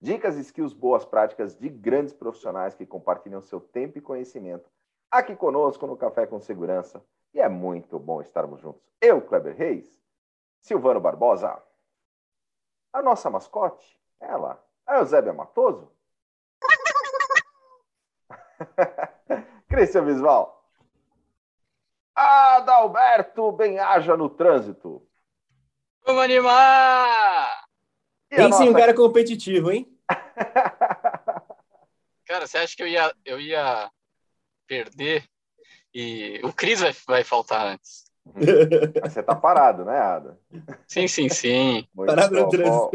Dicas, skills, boas práticas de grandes profissionais que compartilham seu tempo e conhecimento aqui conosco no Café com Segurança. E é muito bom estarmos juntos. Eu, Kleber Reis, Silvano Barbosa, a nossa mascote, ela, a Eusébia Matoso, Cristian Visual, Adalberto Benhaja no trânsito. Vamos animar! Tem nossa... sim um cara competitivo, hein? cara, você acha que eu ia, eu ia perder e o Cris vai, vai faltar antes? Você tá parado, né, Ada? Sim, sim, sim. Muito parado bom, no trânsito.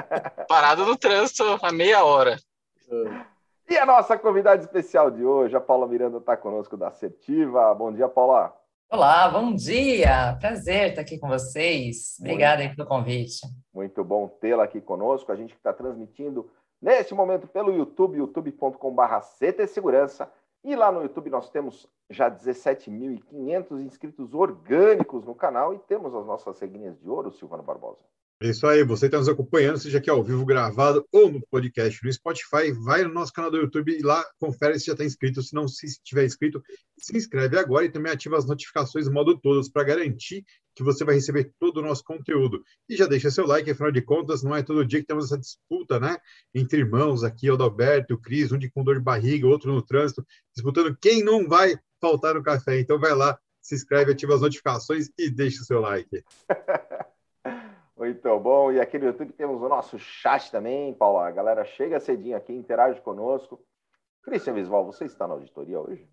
parado no trânsito há meia hora. E a nossa convidada especial de hoje, a Paula Miranda, está conosco da Assertiva. Bom dia, Paula. Olá, bom dia. Prazer estar aqui com vocês. Obrigada pelo convite. Muito bom tê-la aqui conosco. A gente está transmitindo neste momento pelo YouTube, youtube.com.br CT Segurança. E lá no YouTube nós temos já 17.500 inscritos orgânicos no canal e temos as nossas ceguinhas de ouro, Silvano Barbosa. É isso aí, você está nos acompanhando, seja aqui ao vivo gravado ou no podcast no Spotify, vai no nosso canal do YouTube e lá confere se já está inscrito. Se não se estiver inscrito, se inscreve agora e também ativa as notificações no modo todas para garantir que você vai receber todo o nosso conteúdo. E já deixa seu like, afinal de contas, não é todo dia que temos essa disputa, né? Entre irmãos aqui, o Adalberto, o Cris, um de com dor de barriga, outro no trânsito, disputando quem não vai faltar no café. Então vai lá, se inscreve, ativa as notificações e deixa o seu like. Muito bom. E aqui no YouTube temos o nosso chat também, Paulo. A galera chega cedinho aqui, interage conosco. Cristian Visval, você está na auditoria hoje?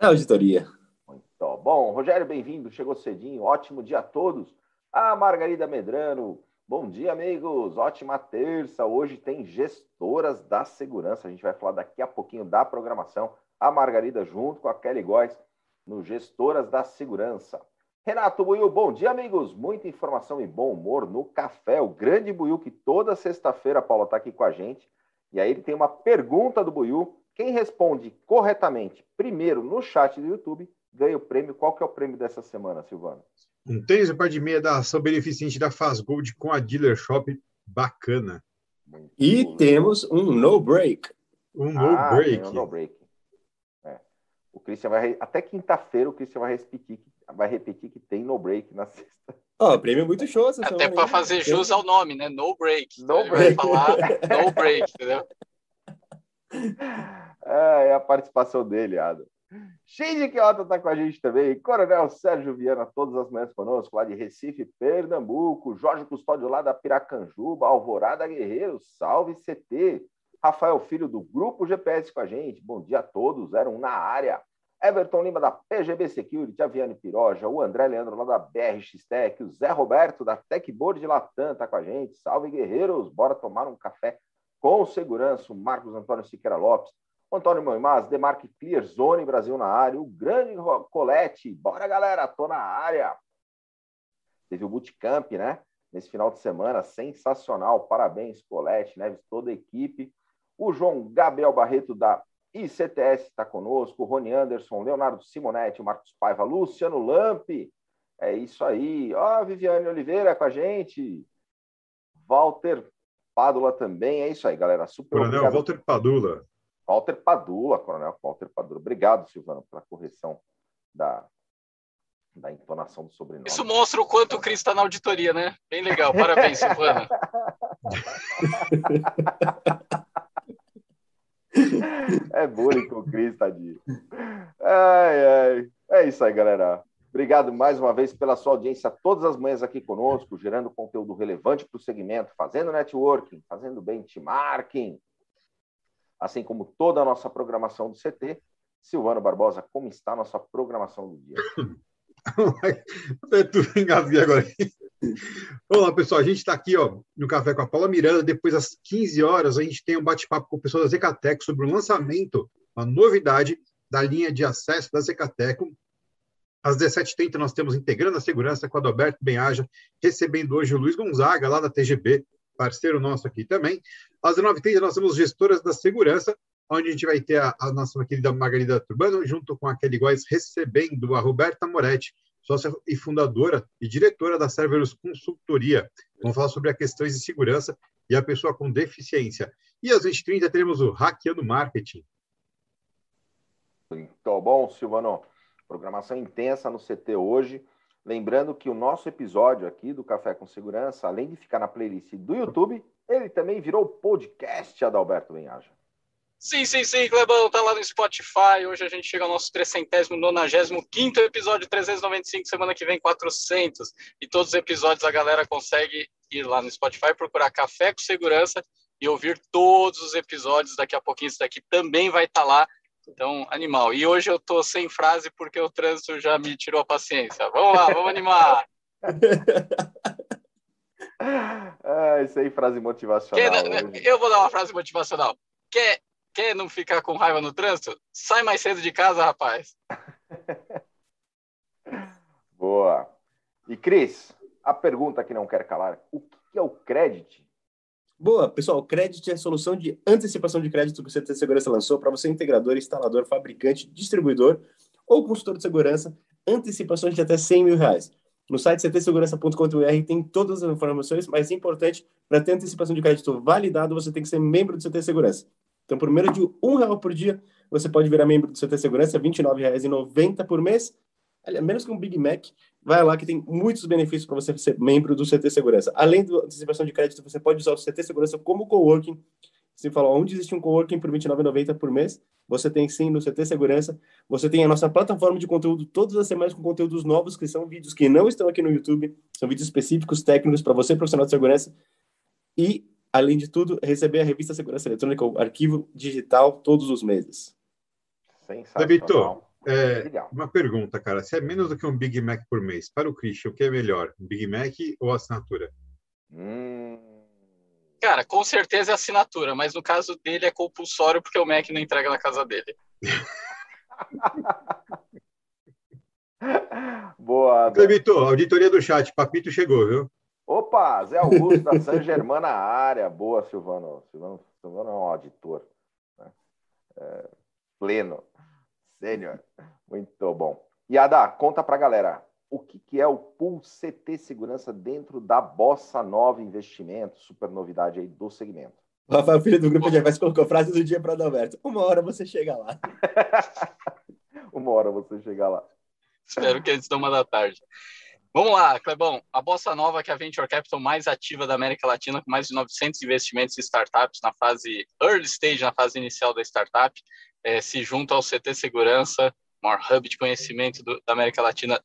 Na auditoria. Muito bom. Rogério, bem-vindo. Chegou cedinho. Ótimo dia a todos. A Margarida Medrano. Bom dia, amigos. Ótima terça. Hoje tem gestoras da segurança. A gente vai falar daqui a pouquinho da programação. A Margarida junto com a Kelly Góes no Gestoras da Segurança. Renato Buiu, bom dia, amigos. Muita informação e bom humor no café. O grande Buiu, que toda sexta-feira, Paulo, está aqui com a gente. E aí ele tem uma pergunta do Buiu. Quem responde corretamente primeiro no chat do YouTube ganha o prêmio. Qual que é o prêmio dessa semana, Silvano? Um tênis par de meia da ação beneficente da Faz Gold com a Dealer Shop. Bacana. Muito e bom. temos um no break. Um no ah, break. Um no break. É. O Christian vai. Até quinta-feira o Christian vai repetir vai repetir que tem no break na sexta. Ó, oh, prêmio é muito show essa Até para fazer jus ao nome, né? No break. No então, break. falar no break, entendeu? É, é a participação dele, Adam. Shinji Kyoto está com a gente também. Coronel Sérgio Viana, todas as manhãs conosco, lá de Recife, Pernambuco. Jorge Custódio, lá da Piracanjuba. Alvorada Guerreiro, salve CT. Rafael Filho, do Grupo GPS com a gente. Bom dia a todos, eram na área. Everton Lima da PGB Security, a Viane Piroja, o André Leandro lá da BRX Tech, o Zé Roberto da Techboard de Latam tá com a gente. Salve, guerreiros! Bora tomar um café com segurança. O Marcos Antônio Siqueira Lopes, o Antônio Moimaz, Demarque Clear Zone Brasil na área, o grande Colete. Bora, galera! Tô na área! Teve o Bootcamp, né? Nesse final de semana, sensacional. Parabéns, Colete, Neves, toda a equipe. O João Gabriel Barreto da e CTS está conosco, Rony Anderson, Leonardo Simonetti, Marcos Paiva, Luciano Lampe. É isso aí. Ó, oh, Viviane Oliveira com a gente. Walter Padula também. É isso aí, galera. Super Coronel obrigado. Walter Padula. Walter Padula, Coronel Walter Padula. Obrigado, Silvano, pela correção da, da entonação do sobrenome. Isso mostra o quanto o Cris está na auditoria, né? Bem legal. Parabéns, Silvano. é bullying com o Cris, tadinho. Ai, ai. É isso aí, galera. Obrigado mais uma vez pela sua audiência todas as manhãs aqui conosco, gerando conteúdo relevante para o segmento, fazendo networking, fazendo benchmarking, assim como toda a nossa programação do CT. Silvano Barbosa, como está a nossa programação do dia? Eu engasguei agora. Olá, pessoal. A gente está aqui ó, no Café com a Paula Miranda. Depois, às 15 horas, a gente tem um bate-papo com o pessoal da Zecatec sobre o lançamento uma novidade da linha de acesso da Zecateco. Às 17h30 nós temos Integrando a Segurança com Adalberto Benhaja, recebendo hoje o Luiz Gonzaga, lá da TGB, parceiro nosso aqui também. Às 19h30 nós temos Gestoras da Segurança, onde a gente vai ter a, a nossa querida Margarida Turbano, junto com a Kelly Góes, recebendo a Roberta Moretti, sócia e fundadora e diretora da Cerberus Consultoria. Vamos falar sobre as questões de segurança e a pessoa com deficiência. E às 20h30 teremos o Hackeando Marketing. Muito bom, Silvano. Programação intensa no CT hoje. Lembrando que o nosso episódio aqui do Café com Segurança, além de ficar na playlist do YouTube, ele também virou podcast, Adalberto Benhaja. Sim, sim, sim, Clebão, tá lá no Spotify. Hoje a gente chega ao nosso 395 episódio, 395, semana que vem 400. E todos os episódios a galera consegue ir lá no Spotify, procurar Café com Segurança e ouvir todos os episódios. Daqui a pouquinho isso daqui também vai estar tá lá. Então, animal. E hoje eu tô sem frase porque o trânsito já me tirou a paciência. Vamos lá, vamos animar. ah, isso aí, frase motivacional. Quer, eu vou dar uma frase motivacional. Quer Quer não ficar com raiva no trânsito? Sai mais cedo de casa, rapaz. Boa. E Cris, a pergunta que não quer calar: o que é o crédito? Boa, pessoal, o crédito é a solução de antecipação de crédito que o CT Segurança lançou para você, integrador, instalador, fabricante, distribuidor ou consultor de segurança, antecipações de até 100 mil reais. No site ctsegurança.com.br tem todas as informações, mas é importante, para ter antecipação de crédito validado, você tem que ser membro do CT Segurança. Então, por menos de um real por dia, você pode virar membro do CT Segurança, R$ 29,90 por mês. Aliás, menos que um Big Mac, vai lá que tem muitos benefícios para você ser membro do CT Segurança. Além da antecipação de crédito, você pode usar o CT Segurança como coworking. Você falou, onde existe um coworking por R$ 29,90 por mês? Você tem sim no CT Segurança. Você tem a nossa plataforma de conteúdo todas as semanas com conteúdos novos, que são vídeos que não estão aqui no YouTube. São vídeos específicos, técnicos, para você, profissional de segurança. E além de tudo, receber a revista Segurança Eletrônica, o arquivo digital, todos os meses. Sensacional. Vitor, é, uma pergunta, cara. Se é menos do que um Big Mac por mês, para o Christian, o que é melhor? Big Mac ou assinatura? Hum... Cara, com certeza é assinatura, mas no caso dele é compulsório porque o Mac não entrega na casa dele. Boa. Vitor, auditoria do chat, Papito chegou, viu? Opa, Zé Augusto da San Germán na área. Boa, Silvano. Silvano, Silvano é um auditor. Né? É, pleno. Sênior. Muito bom. E Ada, conta pra galera. O que, que é o Pool CT Segurança dentro da Bossa Nova Investimento? Super novidade aí do segmento. O Rafael, filho do grupo de Advice, colocou frase do dia para Adalberto. Uma hora você chega lá. uma hora você chega lá. Espero que antes de uma da tarde. Vamos lá, Clebão. A Bossa Nova, que é a Venture Capital mais ativa da América Latina, com mais de 900 investimentos em startups na fase early stage, na fase inicial da startup, é, se junta ao CT Segurança, maior hub de conhecimento do, da América Latina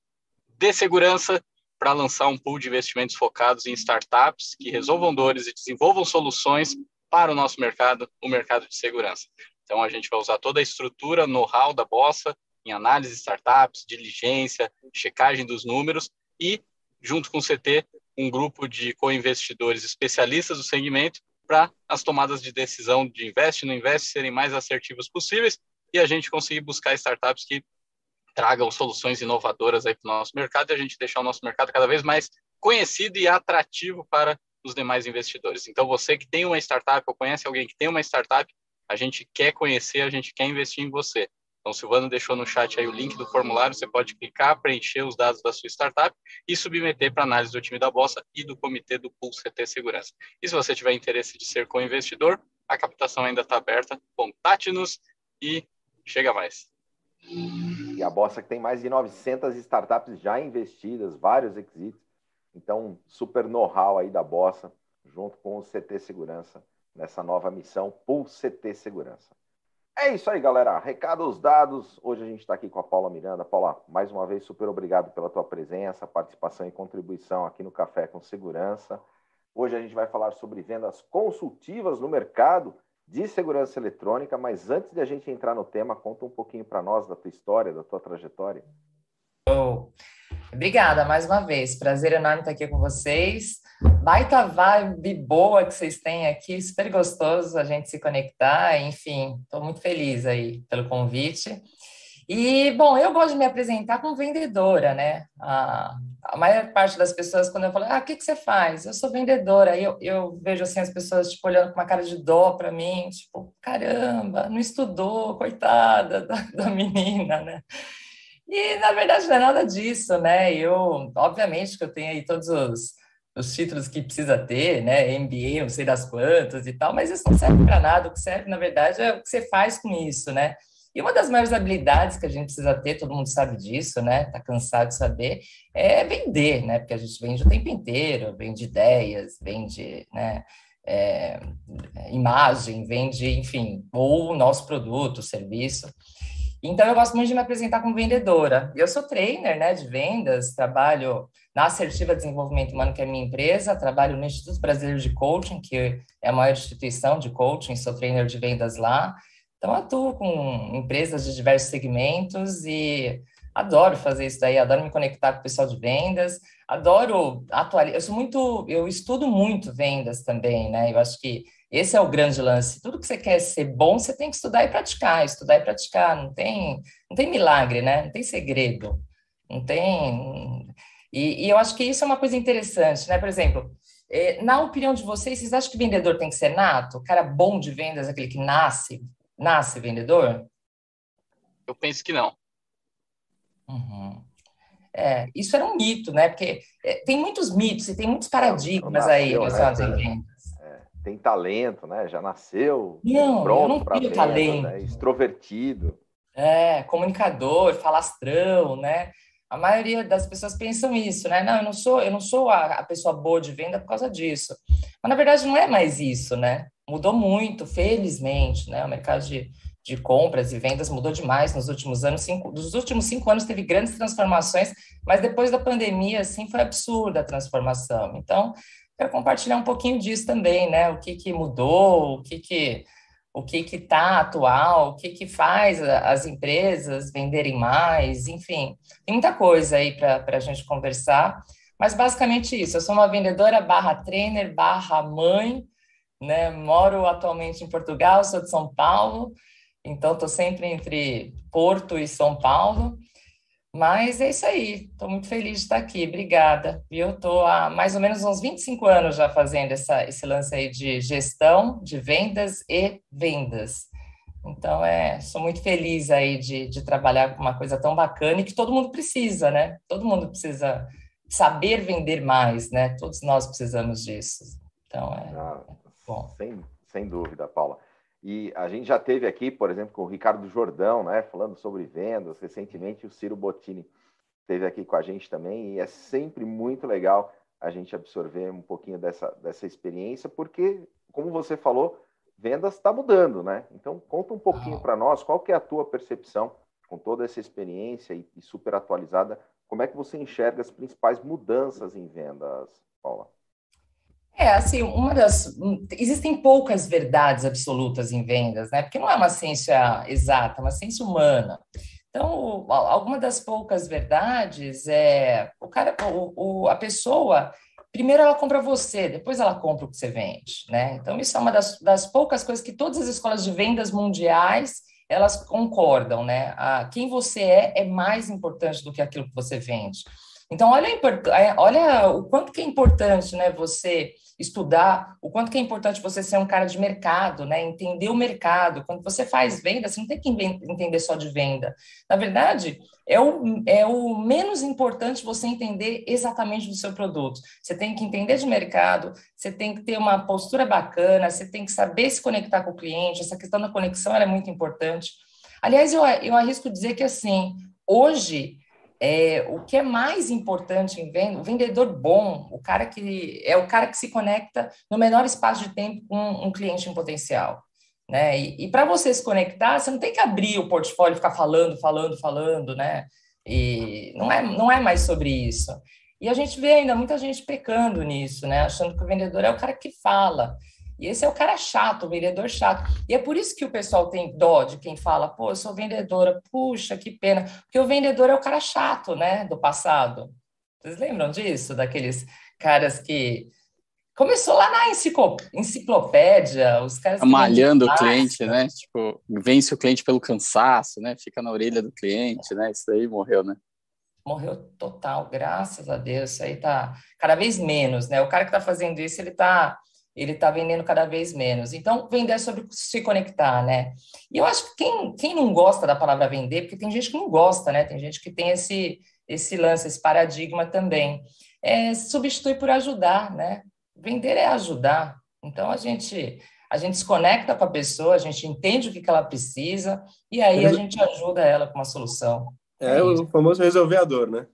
de segurança, para lançar um pool de investimentos focados em startups que resolvam dores e desenvolvam soluções para o nosso mercado, o mercado de segurança. Então, a gente vai usar toda a estrutura, know-how da Bossa, em análise de startups, diligência, checagem dos números, e, junto com o CT, um grupo de co-investidores especialistas do segmento para as tomadas de decisão de investe não investe serem mais assertivas possíveis e a gente conseguir buscar startups que tragam soluções inovadoras aí para o nosso mercado e a gente deixar o nosso mercado cada vez mais conhecido e atrativo para os demais investidores. Então, você que tem uma startup ou conhece alguém que tem uma startup, a gente quer conhecer, a gente quer investir em você. Então, o Silvano deixou no chat aí o link do formulário, você pode clicar, preencher os dados da sua startup e submeter para análise do time da Bolsa e do comitê do Pool CT Segurança. E se você tiver interesse de ser co-investidor, a captação ainda está aberta, contate-nos e chega mais. E a Bolsa que tem mais de 900 startups já investidas, vários exits. Então, super know-how aí da Bolsa, junto com o CT Segurança, nessa nova missão Pool CT Segurança. É isso aí, galera. Recados dados. Hoje a gente está aqui com a Paula Miranda. Paula, mais uma vez, super obrigado pela tua presença, participação e contribuição aqui no Café com Segurança. Hoje a gente vai falar sobre vendas consultivas no mercado de segurança eletrônica, mas antes de a gente entrar no tema, conta um pouquinho para nós da tua história, da tua trajetória. Oh. Obrigada mais uma vez. Prazer enorme estar aqui com vocês. Baita vibe boa que vocês têm aqui, super gostoso a gente se conectar. Enfim, estou muito feliz aí pelo convite. E, bom, eu gosto de me apresentar como vendedora, né? A, a maior parte das pessoas, quando eu falo, ah, o que, que você faz? Eu sou vendedora. Eu, eu vejo, assim, as pessoas, tipo, olhando com uma cara de dó para mim, tipo, caramba, não estudou, coitada da, da menina, né? E, na verdade, não é nada disso, né? Eu, obviamente, que eu tenho aí todos os, os títulos que precisa ter, né? MBA, não sei das quantas e tal, mas isso não serve para nada. O que serve, na verdade, é o que você faz com isso, né? E uma das maiores habilidades que a gente precisa ter, todo mundo sabe disso, né? Tá cansado de saber, é vender, né? Porque a gente vende o tempo inteiro, vende ideias, vende, né? É, imagem, vende, enfim, ou o nosso produto, serviço. Então, eu gosto muito de me apresentar como vendedora. Eu sou trainer né, de vendas, trabalho na Assertiva Desenvolvimento Humano, que é minha empresa, trabalho no Instituto Brasileiro de Coaching, que é a maior instituição de coaching, sou trainer de vendas lá. Então, atuo com empresas de diversos segmentos e adoro fazer isso daí, adoro me conectar com o pessoal de vendas, adoro atualizar. Eu sou muito, eu estudo muito vendas também, né? Eu acho que esse é o grande lance. Tudo que você quer ser bom, você tem que estudar e praticar, estudar e praticar. Não tem, não tem milagre, né? Não tem segredo. Não tem. E, e eu acho que isso é uma coisa interessante, né? Por exemplo, é, na opinião de vocês, vocês acham que vendedor tem que ser nato? O cara bom de vendas, aquele que nasce, nasce vendedor? Eu penso que não. Uhum. É, isso era um mito, né? Porque é, tem muitos mitos e tem muitos paradigmas aí relacionados vendas tem talento, né? Já nasceu não, pronto para venda, talento. Né? extrovertido. É, comunicador, falastrão, né? A maioria das pessoas pensam isso, né? Não, eu não sou, eu não sou a, a pessoa boa de venda por causa disso. Mas na verdade não é mais isso, né? Mudou muito, felizmente, né? O mercado de, de compras e vendas mudou demais nos últimos anos. Cinco, dos últimos cinco anos teve grandes transformações, mas depois da pandemia, assim, foi absurda a transformação. Então, quero compartilhar um pouquinho disso também, né? O que, que mudou, o que que o que que está atual, o que que faz as empresas venderem mais, enfim, tem muita coisa aí para a gente conversar, mas basicamente isso, eu sou uma vendedora barra trainer, barra mãe, né, moro atualmente em Portugal, sou de São Paulo, então estou sempre entre Porto e São Paulo, mas é isso aí, estou muito feliz de estar aqui, obrigada. E eu estou há mais ou menos uns 25 anos já fazendo essa, esse lance aí de gestão, de vendas e vendas. Então, é, sou muito feliz aí de, de trabalhar com uma coisa tão bacana e que todo mundo precisa, né? Todo mundo precisa saber vender mais, né? Todos nós precisamos disso. Então, é, ah, bom. Sem, sem dúvida, Paula. E a gente já teve aqui, por exemplo, com o Ricardo Jordão, né, falando sobre vendas. Recentemente, o Ciro Bottini esteve aqui com a gente também. E é sempre muito legal a gente absorver um pouquinho dessa, dessa experiência, porque, como você falou, vendas está mudando, né? Então, conta um pouquinho ah. para nós qual que é a tua percepção com toda essa experiência e, e super atualizada. Como é que você enxerga as principais mudanças em vendas, Paula? É, assim, uma das. Existem poucas verdades absolutas em vendas, né? Porque não é uma ciência exata, é uma ciência humana. Então, alguma das poucas verdades é o cara, o, o, a pessoa, primeiro ela compra você, depois ela compra o que você vende, né? Então, isso é uma das, das poucas coisas que todas as escolas de vendas mundiais elas concordam, né? A, quem você é é mais importante do que aquilo que você vende. Então, olha, é, olha o quanto que é importante, né? Você estudar o quanto que é importante você ser um cara de mercado, né? Entender o mercado. Quando você faz venda, você não tem que entender só de venda. Na verdade, é o, é o menos importante você entender exatamente do seu produto. Você tem que entender de mercado, você tem que ter uma postura bacana, você tem que saber se conectar com o cliente. Essa questão da conexão é muito importante. Aliás, eu, eu arrisco dizer que assim, hoje é, o que é mais importante em venda, o vendedor bom, o cara que é o cara que se conecta no menor espaço de tempo com um cliente em potencial. Né? E, e para você se conectar, você não tem que abrir o portfólio e ficar falando, falando, falando, né? E não é, não é mais sobre isso. E a gente vê ainda muita gente pecando nisso, né? Achando que o vendedor é o cara que fala. E esse é o cara chato, o vendedor chato. E é por isso que o pessoal tem dó de quem fala, pô, eu sou vendedora, puxa, que pena. Porque o vendedor é o cara chato, né, do passado. Vocês lembram disso? Daqueles caras que Começou lá na enciclopédia, os caras. Malhando o cliente, né? Tipo, vence o cliente pelo cansaço, né? Fica na orelha do cliente, né? Isso aí morreu, né? Morreu total, graças a Deus. Isso aí tá cada vez menos, né? O cara que tá fazendo isso, ele tá, ele tá vendendo cada vez menos. Então, vender é sobre se conectar, né? E eu acho que quem, quem não gosta da palavra vender, porque tem gente que não gosta, né? Tem gente que tem esse, esse lance, esse paradigma também. É, substitui por ajudar, né? Vender é ajudar. Então a gente a gente se conecta com a pessoa, a gente entende o que, que ela precisa e aí a gente ajuda ela com uma solução. É, é o famoso resolvedor, né?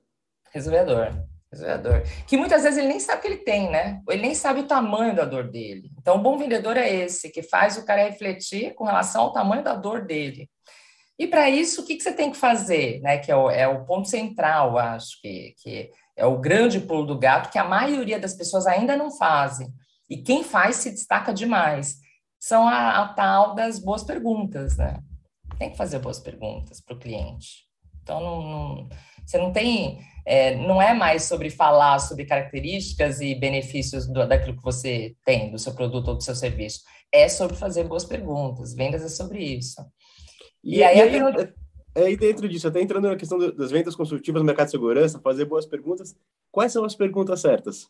Resolvedor. Resolvedor. Que muitas vezes ele nem sabe que ele tem, né? Ele nem sabe o tamanho da dor dele. Então, o bom vendedor é esse, que faz o cara refletir com relação ao tamanho da dor dele. E para isso, o que, que você tem que fazer? Né? Que é o, é o ponto central, acho que, que é o grande pulo do gato que a maioria das pessoas ainda não fazem. E quem faz se destaca demais. São a, a tal das boas perguntas, né? Tem que fazer boas perguntas para o cliente. Então, não, não, você não tem. É, não é mais sobre falar sobre características e benefícios do, daquilo que você tem, do seu produto ou do seu serviço. É sobre fazer boas perguntas. Vendas é sobre isso. E, e aí, e aí, é, aí dentro disso, até entrando na questão das vendas consultivas no mercado de segurança, fazer boas perguntas. Quais são as perguntas certas?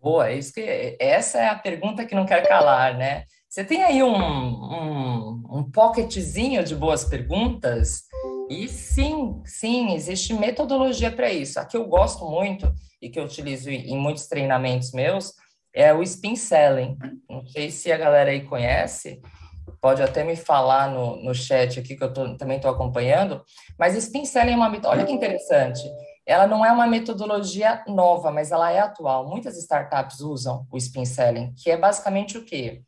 Boa, é isso que essa é a pergunta que não quer calar, né? Você tem aí um, um, um pocketzinho de boas perguntas e sim, sim, existe metodologia para isso. A que eu gosto muito e que eu utilizo em muitos treinamentos meus é o spin selling. Não sei se a galera aí conhece, pode até me falar no, no chat aqui, que eu tô, também estou acompanhando, mas spin selling é uma olha que interessante, ela não é uma metodologia nova, mas ela é atual. Muitas startups usam o spin selling, que é basicamente o quê?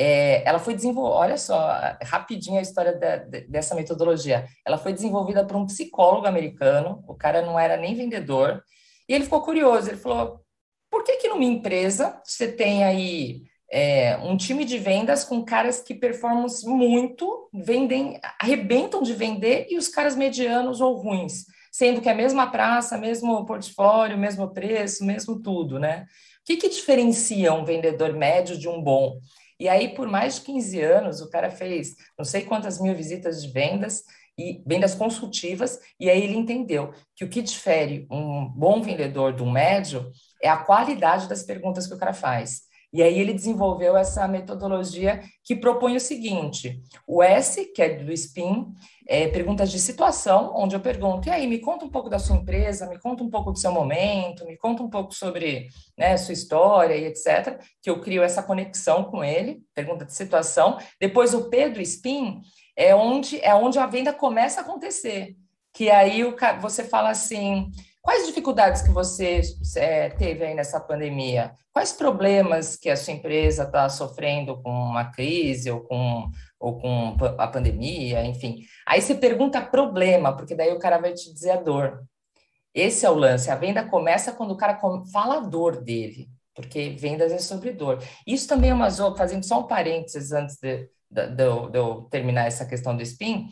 É, ela foi desenvolvida, olha só, rapidinho a história da, dessa metodologia. Ela foi desenvolvida por um psicólogo americano, o cara não era nem vendedor, e ele ficou curioso, ele falou, por que que numa empresa você tem aí é, um time de vendas com caras que performam muito, vendem, arrebentam de vender, e os caras medianos ou ruins, sendo que é a mesma praça, mesmo portfólio, mesmo preço, mesmo tudo, né? O que, que diferencia um vendedor médio de um bom? E aí, por mais de 15 anos, o cara fez não sei quantas mil visitas de vendas e vendas consultivas, e aí ele entendeu que o que difere um bom vendedor do médio é a qualidade das perguntas que o cara faz. E aí ele desenvolveu essa metodologia que propõe o seguinte: o S, que é do SPIN, é perguntas de situação, onde eu pergunto, e aí, me conta um pouco da sua empresa, me conta um pouco do seu momento, me conta um pouco sobre né, sua história e etc., que eu crio essa conexão com ele, pergunta de situação. Depois o P do SPIN é onde, é onde a venda começa a acontecer, que aí o, você fala assim, Quais dificuldades que você é, teve aí nessa pandemia? Quais problemas que a sua empresa está sofrendo com uma crise ou com, ou com a pandemia, enfim. Aí você pergunta problema, porque daí o cara vai te dizer a dor. Esse é o lance. A venda começa quando o cara fala a dor dele, porque vendas é sobre dor. Isso também é uma fazendo só um parênteses antes de, de, de, de eu terminar essa questão do spin,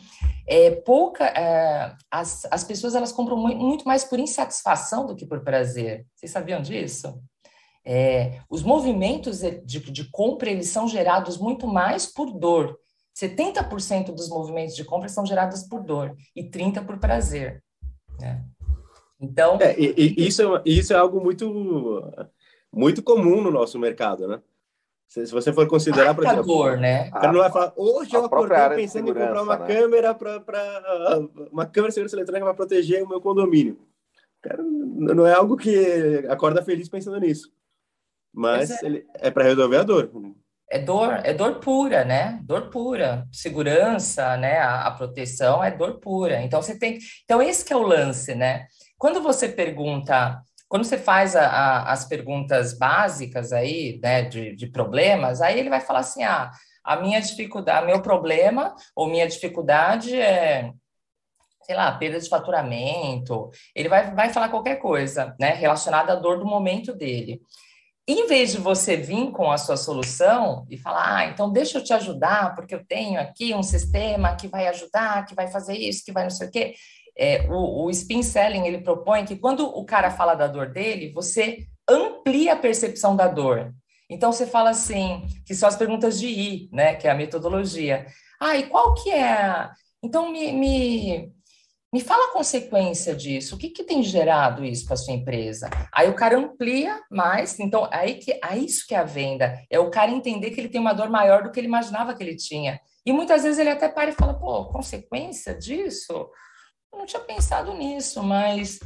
é, pouca, é, as, as pessoas elas compram muito, muito, mais por insatisfação do que por prazer. Vocês sabiam disso? É, os movimentos de, de compra eles são gerados muito mais por dor. 70% dos movimentos de compra são gerados por dor e 30% por prazer. Né? Então. É, e, e isso, é, isso é algo muito, muito comum no nosso mercado, né? Se, se você for considerar, por exemplo, né? o cara não vai falar, hoje eu acordei pensando em comprar uma né? câmera para uma câmera de segurança eletrônica para proteger o meu condomínio. Cara, não é algo que acorda feliz pensando nisso. Mas é, ele, é para resolver a dor. É dor, é dor pura, né? Dor pura. Segurança, né? A, a proteção é dor pura. Então você tem. Então, esse que é o lance, né? Quando você pergunta quando você faz a, a, as perguntas básicas aí, né, de, de, problemas, aí ele vai falar assim, ah, a minha dificuldade, meu problema ou minha dificuldade é, sei lá, perda de faturamento, ele vai, vai falar qualquer coisa, né, relacionada à dor do momento dele. Em vez de você vir com a sua solução e falar, ah, então deixa eu te ajudar, porque eu tenho aqui um sistema que vai ajudar, que vai fazer isso, que vai não sei o quê, É, o, o spin selling ele propõe que quando o cara fala da dor dele, você amplia a percepção da dor. Então você fala assim, que são as perguntas de I, né? Que é a metodologia. Ah, e qual que é? A... Então me, me, me fala a consequência disso. O que, que tem gerado isso para sua empresa? Aí o cara amplia mais. Então aí que é isso que é a venda é o cara entender que ele tem uma dor maior do que ele imaginava que ele tinha. E muitas vezes ele até para e fala, pô, consequência disso? Eu não tinha pensado nisso, mas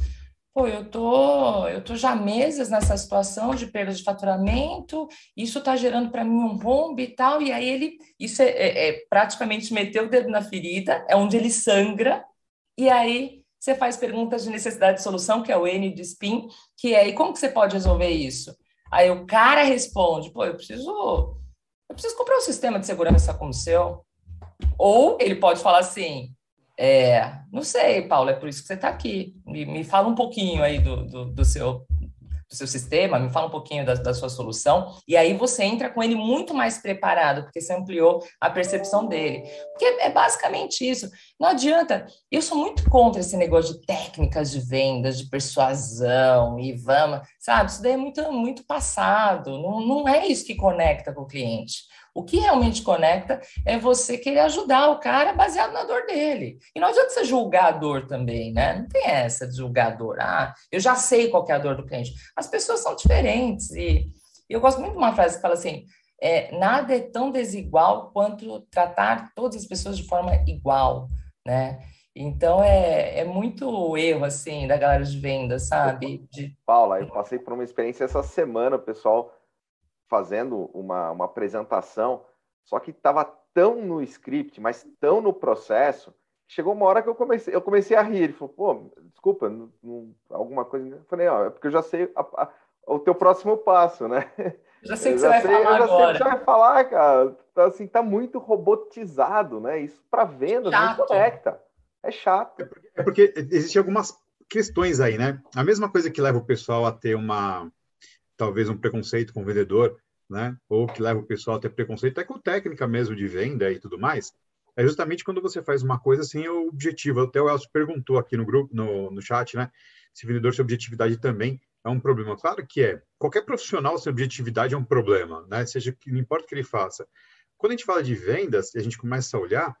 pô, eu tô, eu tô já meses nessa situação de perda de faturamento, isso está gerando para mim um rombo e tal, e aí ele, isso é, é, é, praticamente meter o dedo na ferida, é onde ele sangra, e aí você faz perguntas de necessidade de solução, que é o N de SPIN, que é, e como que você pode resolver isso? Aí o cara responde, pô, eu preciso, eu preciso comprar um sistema de segurança como o seu. Ou ele pode falar assim, é, não sei, Paulo, é por isso que você está aqui. Me, me, fala um pouquinho aí do, do, do, seu, do seu sistema, me fala um pouquinho da, da, sua solução, e aí você entra com ele muito mais preparado, porque você ampliou a percepção dele. Porque é basicamente isso. Não adianta. Eu sou muito contra esse negócio de técnicas de vendas, de persuasão e vamos, sabe? Isso daí é muito, muito passado. Não, não é isso que conecta com o cliente. O que realmente conecta é você querer ajudar o cara baseado na dor dele. E não adianta você julgar a dor também, né? Não tem essa de julgar a dor. Ah, eu já sei qual é a dor do cliente. As pessoas são diferentes. E eu gosto muito de uma frase que fala assim: é, nada é tão desigual quanto tratar todas as pessoas de forma igual, né? Então é, é muito erro assim da galera de venda, sabe? De... Paula, eu passei por uma experiência essa semana, pessoal fazendo uma, uma apresentação, só que estava tão no script, mas tão no processo, chegou uma hora que eu comecei, eu comecei a rir. Ele falou, pô, desculpa, não, não, alguma coisa. Eu falei, ó, é porque eu já sei a, a, o teu próximo passo, né? Já sei o que você vai sei, falar eu já agora. sei o que você vai falar, cara. Tá, assim, tá muito robotizado, né? Isso para vendas não conecta. É chato. É porque, é porque existem algumas questões aí, né? A mesma coisa que leva o pessoal a ter uma talvez um preconceito com o vendedor, né? Ou que leva o pessoal a ter preconceito até com técnica mesmo de venda e tudo mais. É justamente quando você faz uma coisa sem o objetivo. Até o Elcio perguntou aqui no grupo, no, no chat, né? Se vendedor sem objetividade também é um problema. Claro que é. Qualquer profissional sem objetividade é um problema, né? Seja que não importa o que ele faça. Quando a gente fala de vendas a gente começa a olhar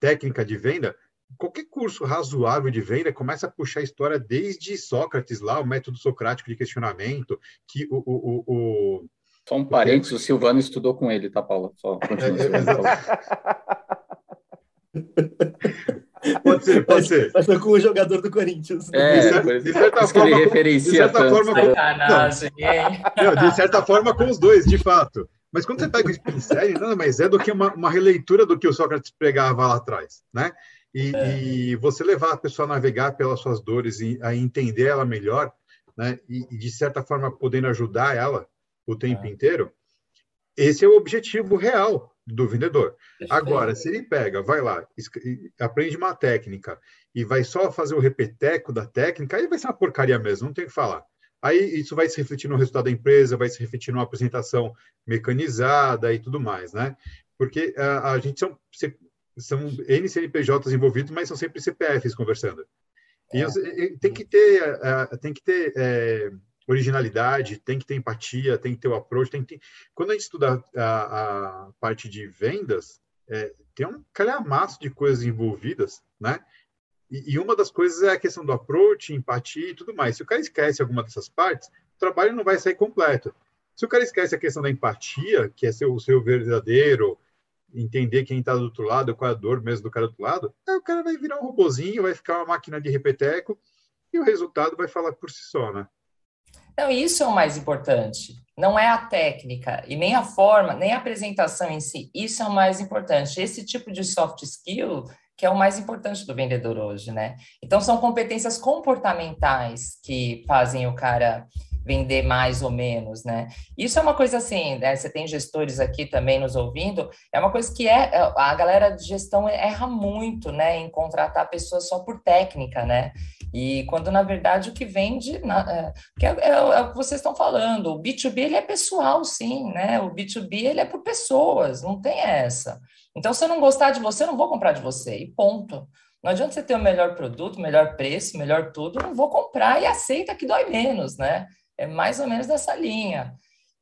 técnica de venda, qualquer curso razoável de venda começa a puxar a história desde Sócrates lá, o método socrático de questionamento, que o, o, o, Só um parênteses, o Silvano estudou com ele, tá, Paula? Só é, pode ser, pode ser. Mas foi com o jogador do Corinthians. É, de, certa, de certa forma, ele referencia de certa forma, com, não, de certa forma com os dois, de fato. Mas quando você pega o Spin nada mais é do que uma, uma releitura do que o Sócrates pregava lá atrás, né? E, é. e, você levar a pessoa a navegar pelas suas dores e a entender ela melhor, né? E, e de certa forma podendo ajudar ela o tempo é. inteiro, esse é o objetivo real do vendedor. Agora, se ele pega, vai lá, aprende uma técnica e vai só fazer o repeteco da técnica, aí vai ser uma porcaria mesmo, não tem o que falar. Aí isso vai se refletir no resultado da empresa, vai se refletir numa apresentação mecanizada e tudo mais, né? Porque a, a gente são são NCNPJs envolvidos, mas são sempre CPFs conversando. E é. tem que ter, uh, tem que ter é, originalidade, tem que ter empatia, tem que ter o approach, tem que ter... Quando a gente estuda a, a parte de vendas, é, tem um calhamaço de coisas envolvidas, né? E, e, uma das coisas é a questão do approach, empatia e tudo mais. Se o cara esquece alguma dessas partes, o trabalho não vai sair completo. Se o cara esquece a questão da empatia, que é ser o seu verdadeiro, entender quem está do outro lado, qual é a dor mesmo do cara do outro lado, aí o cara vai virar um robozinho, vai ficar uma máquina de repeteco e o resultado vai falar por si só, né? Não, isso é o mais importante. Não é a técnica e nem a forma, nem a apresentação em si. Isso é o mais importante. Esse tipo de soft skill que é o mais importante do vendedor hoje, né? Então são competências comportamentais que fazem o cara vender mais ou menos, né? Isso é uma coisa assim, né? Você tem gestores aqui também nos ouvindo, é uma coisa que é, é a galera de gestão erra muito, né, em contratar pessoas só por técnica, né? E quando na verdade o que vende, na, é, é, é, o que vocês estão falando, o B2B ele é pessoal, sim, né? O B2B ele é por pessoas, não tem essa. Então, se eu não gostar de você, eu não vou comprar de você, e ponto. Não adianta você ter o melhor produto, melhor preço, melhor tudo, não vou comprar e aceita que dói menos, né? É mais ou menos dessa linha.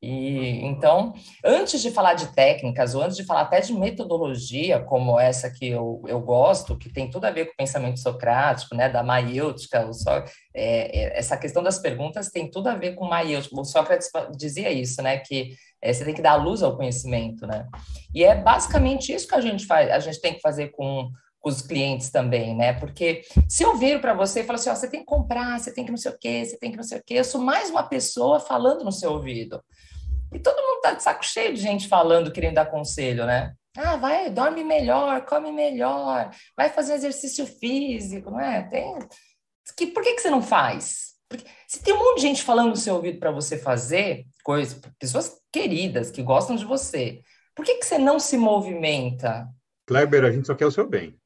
E então, antes de falar de técnicas, ou antes de falar até de metodologia, como essa que eu, eu gosto, que tem tudo a ver com o pensamento socrático, né, da maiêutica, so, é, é, essa questão das perguntas tem tudo a ver com maiêutica. O Sócrates dizia isso, né, que é, você tem que dar luz ao conhecimento, né? E é basicamente isso que a gente faz, a gente tem que fazer com com os clientes também, né? Porque se eu viro para você e falo assim, ó, você tem que comprar, você tem que não sei o quê, você tem que não sei o quê, eu sou mais uma pessoa falando no seu ouvido. E todo mundo tá de saco cheio de gente falando, querendo dar conselho, né? Ah, vai, dorme melhor, come melhor, vai fazer exercício físico, não é? Tem... Que, por que, que você não faz? Porque se tem um monte de gente falando no seu ouvido para você fazer coisas, pessoas queridas que gostam de você, por que, que você não se movimenta? Kleber, a gente só quer o seu bem.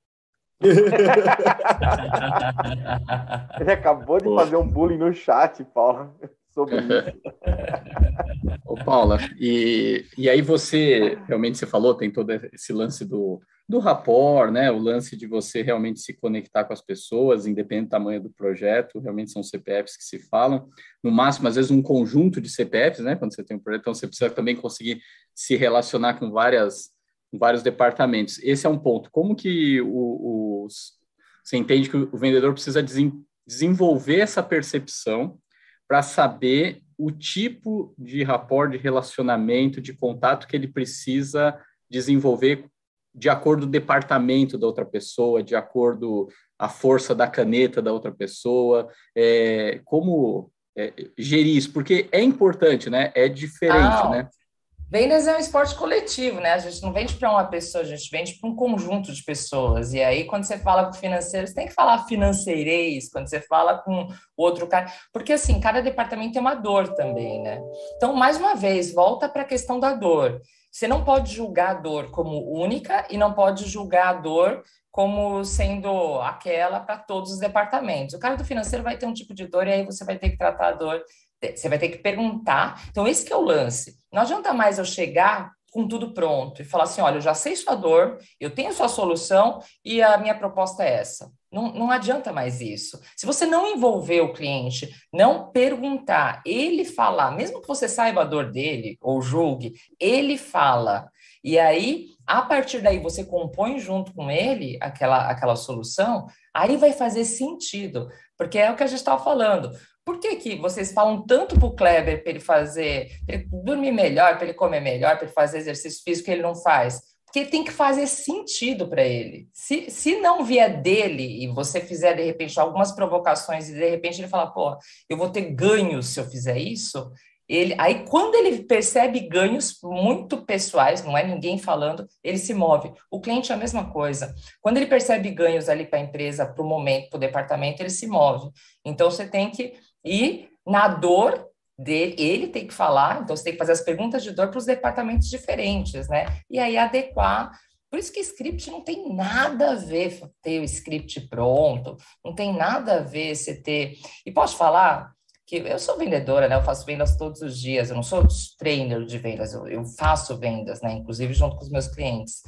Ele acabou de fazer um bullying no chat, Paulo sobre isso. Ô, Paula, e, e aí você, realmente você falou, tem todo esse lance do, do rapport, né? O lance de você realmente se conectar com as pessoas, independente do tamanho do projeto, realmente são CPFs que se falam. No máximo, às vezes, um conjunto de CPFs, né? Quando você tem um projeto, então você precisa também conseguir se relacionar com várias, vários departamentos. Esse é um ponto. Como que o, os, você entende que o vendedor precisa desenvolver essa percepção para saber o tipo de rapport, de relacionamento, de contato que ele precisa desenvolver de acordo com o departamento da outra pessoa, de acordo a força da caneta da outra pessoa, é, como é, gerir isso, porque é importante, né? É diferente, ah, né? Vendas é um esporte coletivo, né? A gente não vende para uma pessoa, a gente vende para um conjunto de pessoas. E aí, quando você fala com financeiro, tem que falar financeirês, quando você fala com outro cara. Porque, assim, cada departamento tem uma dor também, né? Então, mais uma vez, volta para a questão da dor. Você não pode julgar a dor como única e não pode julgar a dor como sendo aquela para todos os departamentos. O cara do financeiro vai ter um tipo de dor e aí você vai ter que tratar a dor você vai ter que perguntar. Então, esse que é o lance. Não adianta mais eu chegar com tudo pronto e falar assim: olha, eu já sei sua dor, eu tenho sua solução e a minha proposta é essa. Não, não adianta mais isso. Se você não envolver o cliente, não perguntar, ele falar, mesmo que você saiba a dor dele ou julgue, ele fala. E aí, a partir daí, você compõe junto com ele aquela, aquela solução, aí vai fazer sentido, porque é o que a gente estava falando. Por que, que vocês falam tanto para o Kleber para ele fazer, pra ele dormir melhor, para ele comer melhor, para ele fazer exercício físico que ele não faz? Porque tem que fazer sentido para ele. Se, se não vier dele e você fizer, de repente, algumas provocações e de repente ele fala, pô, eu vou ter ganhos se eu fizer isso, ele, aí, quando ele percebe ganhos muito pessoais, não é ninguém falando, ele se move. O cliente é a mesma coisa. Quando ele percebe ganhos ali para a empresa, para o momento, para o departamento, ele se move. Então, você tem que e na dor dele, ele tem que falar, então você tem que fazer as perguntas de dor para os departamentos diferentes, né? E aí adequar. Por isso que script não tem nada a ver ter o script pronto, não tem nada a ver você ter. E posso falar que eu sou vendedora, né? Eu faço vendas todos os dias, eu não sou trainer de vendas, eu, eu faço vendas, né? Inclusive junto com os meus clientes.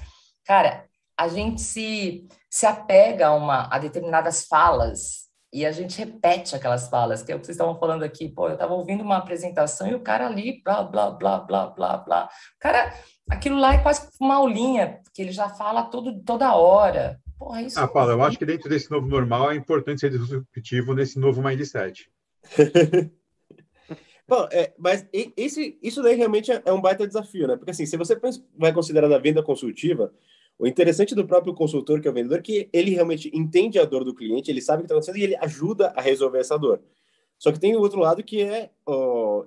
Cara, a gente se, se apega a, uma, a determinadas falas e a gente repete aquelas falas, que é o que vocês estavam falando aqui. Pô, eu estava ouvindo uma apresentação e o cara ali, blá, blá, blá, blá, blá, blá. O cara, aquilo lá é quase uma aulinha, porque ele já fala todo, toda hora. Porra, isso ah, Paulo, eu acho que dentro desse novo normal é importante ser disruptivo nesse novo mindset. Bom, é, mas esse, isso daí realmente é, é um baita desafio, né? Porque assim, se você vai considerar a venda consultiva, o interessante do próprio consultor, que é o vendedor, é que ele realmente entende a dor do cliente, ele sabe o que está acontecendo e ele ajuda a resolver essa dor. Só que tem o outro lado que é,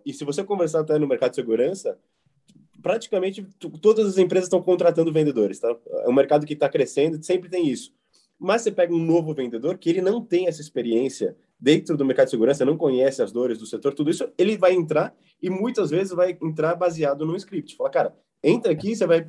e se você conversar até no mercado de segurança, praticamente todas as empresas estão contratando vendedores, tá? É um mercado que está crescendo, sempre tem isso. Mas você pega um novo vendedor que ele não tem essa experiência dentro do mercado de segurança, não conhece as dores do setor, tudo isso, ele vai entrar e muitas vezes vai entrar baseado num script. Fala, cara, Entra aqui, você vai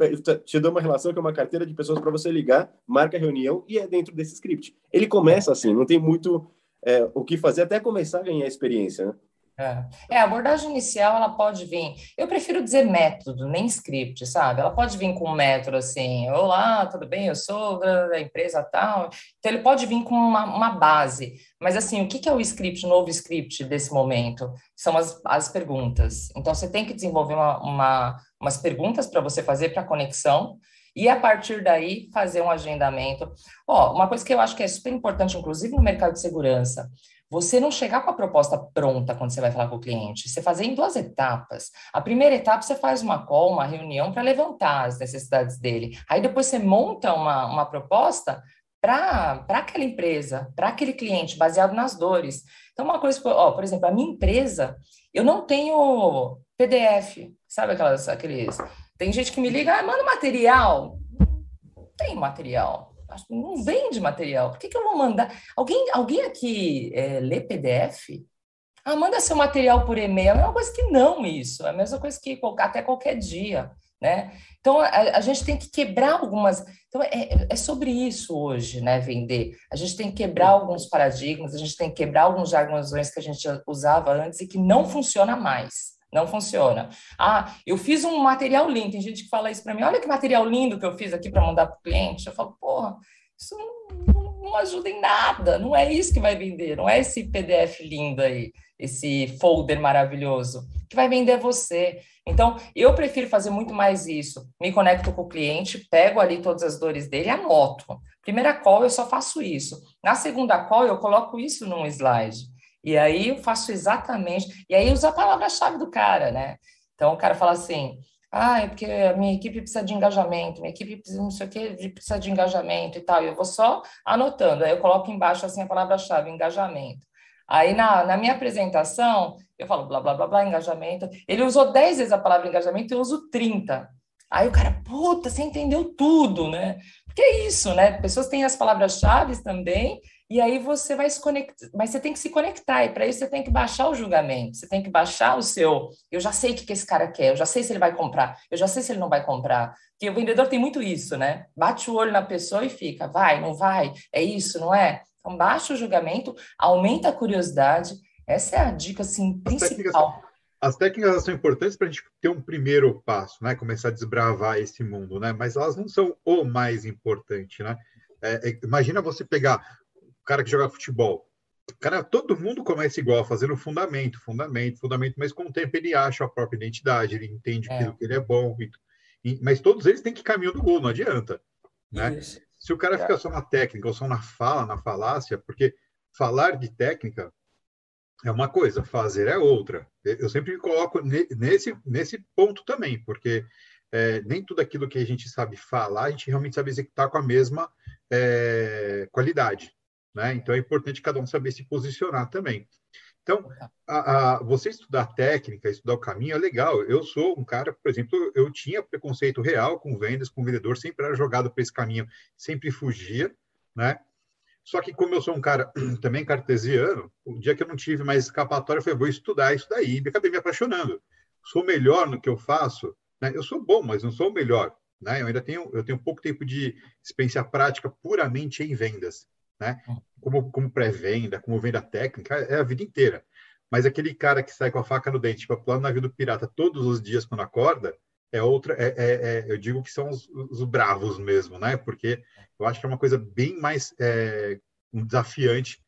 te dar uma relação que é uma carteira de pessoas para você ligar, marca reunião e é dentro desse script. Ele começa assim, não tem muito é, o que fazer até começar a ganhar experiência, né? É. é, a abordagem inicial ela pode vir. Eu prefiro dizer método, nem script, sabe? Ela pode vir com um método assim: Olá, tudo bem? Eu sou da empresa tal. Então, ele pode vir com uma, uma base. Mas, assim, o que é o script, o novo script desse momento? São as, as perguntas. Então, você tem que desenvolver uma, uma umas perguntas para você fazer para conexão e a partir daí fazer um agendamento. Ó, uma coisa que eu acho que é super importante, inclusive no mercado de segurança, você não chegar com a proposta pronta quando você vai falar com o cliente, você fazer em duas etapas. A primeira etapa você faz uma call, uma reunião para levantar as necessidades dele. Aí depois você monta uma, uma proposta para aquela empresa, para aquele cliente, baseado nas dores. Então, uma coisa, ó, por exemplo, a minha empresa, eu não tenho PDF, sabe aquelas, aqueles... Tem gente que me liga, ah, manda material. Tem material não vende material. Por que, que eu vou mandar? Alguém, alguém aqui é, lê PDF? Ah, manda seu material por e-mail. É uma coisa que não isso. É a mesma coisa que até qualquer dia, né? Então, a, a gente tem que quebrar algumas... Então, é, é sobre isso hoje, né, vender. A gente tem que quebrar alguns paradigmas, a gente tem que quebrar alguns jargões que a gente usava antes e que não funciona mais. Não funciona. Ah, eu fiz um material lindo. Tem gente que fala isso para mim. Olha que material lindo que eu fiz aqui para mandar para o cliente. Eu falo, porra, isso não, não, ajuda em nada. Não é isso que vai vender. Não é esse PDF lindo aí, esse folder maravilhoso. que vai vender você. Então, eu prefiro fazer muito mais isso. Me conecto com o cliente, pego ali todas as dores dele, anoto. Primeira call, eu só faço isso. Na segunda call, eu coloco isso num slide. E aí eu faço exatamente. E aí usa a palavra-chave do cara, né? Então o cara fala assim: ah, é porque a minha equipe precisa de engajamento, minha equipe precisa não sei o que, precisa de engajamento e tal. Eu vou só anotando, aí eu coloco embaixo assim a palavra-chave, engajamento. Aí na, na minha apresentação, eu falo blá blá blá blá, engajamento. Ele usou 10 vezes a palavra engajamento, eu uso 30. Aí o cara, puta, você entendeu tudo, né? Porque é isso, né? Pessoas têm as palavras-chave também, e aí você vai se conectar, mas você tem que se conectar, e para isso você tem que baixar o julgamento, você tem que baixar o seu. Eu já sei o que, que esse cara quer, eu já sei se ele vai comprar, eu já sei se ele não vai comprar. Porque o vendedor tem muito isso, né? Bate o olho na pessoa e fica, vai, não vai, é isso, não é? Então baixa o julgamento, aumenta a curiosidade. Essa é a dica assim, principal. As técnicas são importantes para a gente ter um primeiro passo, né? Começar a desbravar esse mundo, né? Mas elas não são o mais importante, né? É, é, imagina você pegar cara que joga futebol. Cara, todo mundo começa igual, fazendo fundamento, fundamento, fundamento, mas com o tempo ele acha a própria identidade, ele entende é. que ele é bom. E, mas todos eles têm que caminhar do gol, não adianta. Né? Se o cara é. fica só na técnica ou só na fala, na falácia, porque falar de técnica é uma coisa, fazer é outra. Eu sempre me coloco nesse, nesse ponto também, porque é, nem tudo aquilo que a gente sabe falar, a gente realmente sabe executar com a mesma é, qualidade. Né? Então é importante cada um saber se posicionar também. Então, a, a, você estudar técnica, estudar o caminho é legal. Eu sou um cara, por exemplo, eu tinha preconceito real com vendas, com vendedor, sempre era jogado para esse caminho, sempre fugia, né? Só que como eu sou um cara também cartesiano, o dia que eu não tive mais escapatória, eu falei, vou estudar isso daí, e acabei me apaixonando. Sou melhor no que eu faço, né? Eu sou bom, mas não sou o melhor, né? Eu ainda tenho, eu tenho pouco tempo de experiência prática puramente em vendas, né? Hum. Como, como pré-venda, como venda técnica, é a vida inteira. Mas aquele cara que sai com a faca no dente para pular no navio do pirata todos os dias quando acorda, é outra, é, é, é, eu digo que são os, os, bravos mesmo, né? Porque eu acho que é uma coisa bem mais é, um desafiante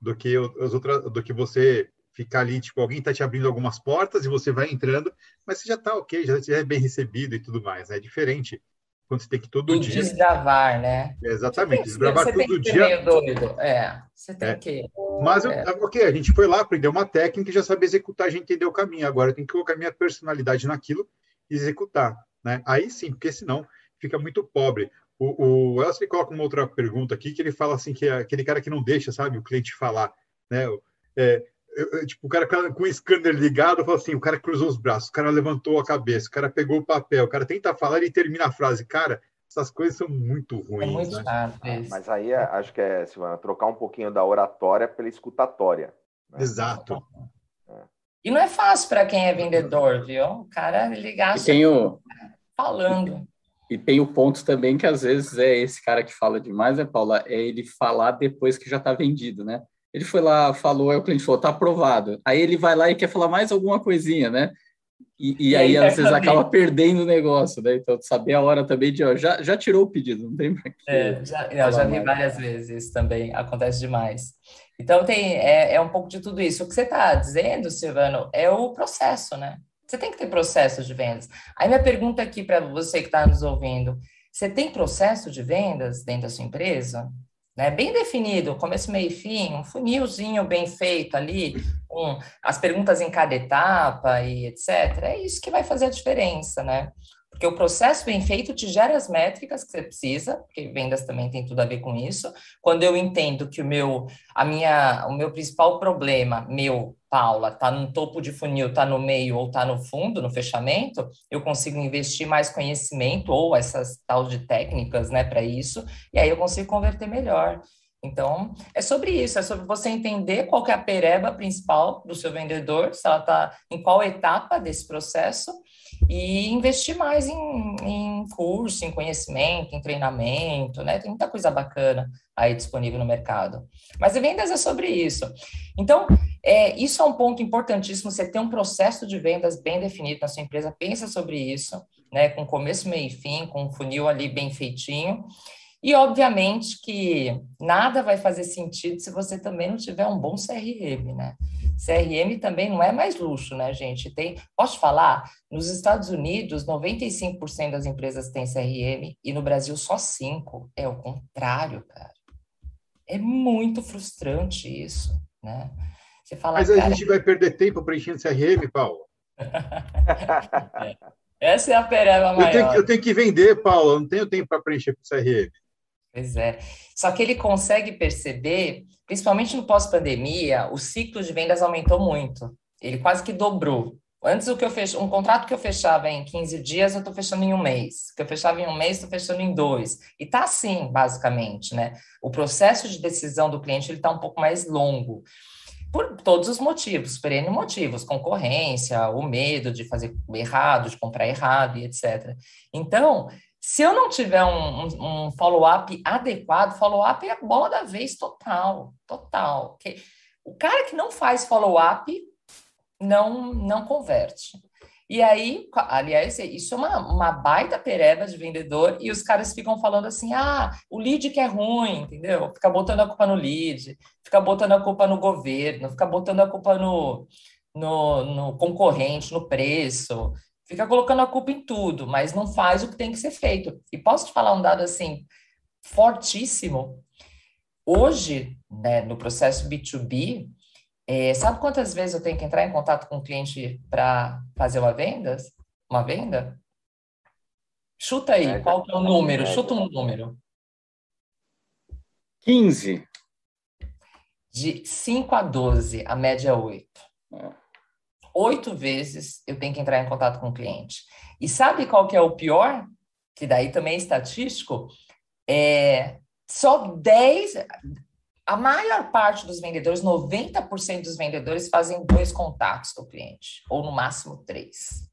do que as outras, do que você ficar ali, tipo, alguém está te abrindo algumas portas e você vai entrando, mas você já está ok, já, já é bem recebido e tudo mais, né? É diferente quando você tem que todo e dia. Desgravar, né? É, exatamente, desgravar você todo dia. Meio doido. É, você tem é. que. Mas, é. ok, a gente foi lá, aprendeu uma técnica e já sabia executar, a gente entendeu o caminho. Agora tem que colocar minha personalidade naquilo e executar. Né? Aí sim, porque senão fica muito pobre. O, o Elcio coloca uma outra pergunta aqui, que ele fala assim, que é aquele cara que não deixa, sabe, o cliente falar. Né? É, eu, tipo, o cara com o scanner ligado, fala assim, o cara cruzou os braços, o cara levantou a cabeça, o cara pegou o papel, o cara tenta falar e termina a frase. Cara, essas coisas são muito ruins. É muito né? chato, é Mas aí é, acho que é, Silvana, trocar um pouquinho da oratória pela escutatória. Né? Exato. É. E não é fácil para quem é vendedor, viu? O cara ligar e tem o... falando. E tem o ponto também que às vezes é esse cara que fala demais, né, Paula? É ele falar depois que já está vendido, né? Ele foi lá, falou, aí o cliente falou, tá aprovado. Aí ele vai lá e quer falar mais alguma coisinha, né? E, e, aí, às vezes, acaba perdendo o negócio, né? Então, saber a hora também de, ó, já, já tirou o pedido, não tem pra que. É, já, não, já vi várias vezes isso também, acontece demais. Então, tem, é, é um pouco de tudo isso. O que você está dizendo, Silvano, é o processo, né? Você tem que ter processo de vendas. Aí, minha pergunta aqui para você que está nos ouvindo: você tem processo de vendas dentro da sua empresa? Né? Bem definido, começo, meio e fim, um funilzinho bem feito ali, um, as perguntas em cada etapa e etc. É isso que vai fazer a diferença, né? Porque o processo bem feito te gera as métricas que você precisa, porque vendas também tem tudo a ver com isso. Quando eu entendo que o meu, a minha, o meu principal problema, meu, Paula, está no topo de funil, está no meio ou está no fundo, no fechamento, eu consigo investir mais conhecimento ou essas tal de técnicas, né, para isso, e aí eu consigo converter melhor. Então, é sobre isso, é sobre você entender qual é a pereba principal do seu vendedor, se ela está em qual etapa desse processo, e investir mais em, em curso, em conhecimento, em treinamento, né? Tem muita coisa bacana aí disponível no mercado. Mas vendas é sobre isso. Então, é, isso é um ponto importantíssimo, você ter um processo de vendas bem definido na sua empresa, pensa sobre isso, né? Com começo, meio e fim, com um funil ali bem feitinho. E, obviamente, que nada vai fazer sentido se você também não tiver um bom CRM, né? CRM também não é mais luxo, né, gente? Tem, posso falar, nos Estados Unidos, 95% das empresas têm CRM e no Brasil só 5%. É o contrário, cara. É muito frustrante isso, né? Você fala, Mas a cara... gente vai perder tempo preenchendo CRM, Paulo. é. Essa é a pereba maior. Eu tenho, que, eu tenho que vender, Paulo. Eu não tenho tempo para preencher com CRM. Pois é. Só que ele consegue perceber, principalmente no pós-pandemia, o ciclo de vendas aumentou muito. Ele quase que dobrou. Antes, o que eu fech... um contrato que eu fechava em 15 dias, eu estou fechando em um mês. que eu fechava em um mês, estou fechando em dois. E está assim, basicamente, né? O processo de decisão do cliente está um pouco mais longo. Por todos os motivos, por N motivos, concorrência, o medo de fazer errado, de comprar errado e etc. Então, se eu não tiver um, um, follow-up adequado, follow-up é a bola da vez total, total. Porque o cara que não faz follow-up não, não converte. E aí, aliás, isso é uma, uma baita pereba de vendedor e os caras ficam falando assim: ah, o lead que é ruim, entendeu? Fica botando a culpa no lead, fica botando a culpa no governo, fica botando a culpa no, no, no concorrente, no preço, fica colocando a culpa em tudo, mas não faz o que tem que ser feito. E posso te falar um dado assim fortíssimo. Hoje, né, no processo B2B, é, sabe quantas vezes eu tenho que entrar em contato com o cliente para fazer uma venda? Uma venda? Chuta aí, é, qual é o número? É, Chuta um número. 15. De 5 a 12, a média é 8 oito vezes eu tenho que entrar em contato com o cliente. E sabe qual que é o pior? Que daí também é estatístico. É, só 10, a maior parte dos vendedores, 90% dos vendedores fazem dois contatos com o cliente, ou no máximo três.